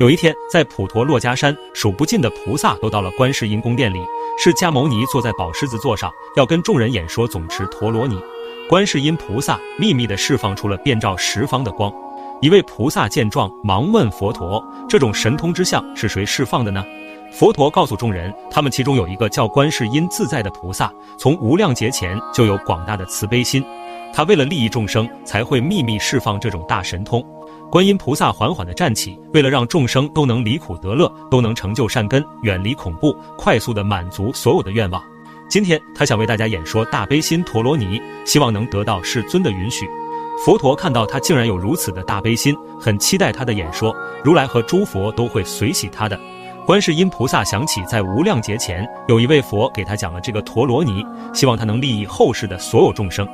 有一天，在普陀珞珈山，数不尽的菩萨都到了观世音宫殿里。释迦牟尼坐在宝狮子座上，要跟众人演说总持陀罗尼。观世音菩萨秘密地释放出了遍照十方的光。一位菩萨见状，忙问佛陀：“这种神通之相是谁释放的呢？”佛陀告诉众人，他们其中有一个叫观世音自在的菩萨，从无量劫前就有广大的慈悲心，他为了利益众生，才会秘密释放这种大神通。观音菩萨缓缓地站起，为了让众生都能离苦得乐，都能成就善根，远离恐怖，快速地满足所有的愿望。今天，他想为大家演说大悲心陀罗尼，希望能得到世尊的允许。佛陀看到他竟然有如此的大悲心，很期待他的演说。如来和诸佛都会随喜他的。观世音菩萨想起在无量劫前，有一位佛给他讲了这个陀罗尼，希望他能利益后世的所有众生。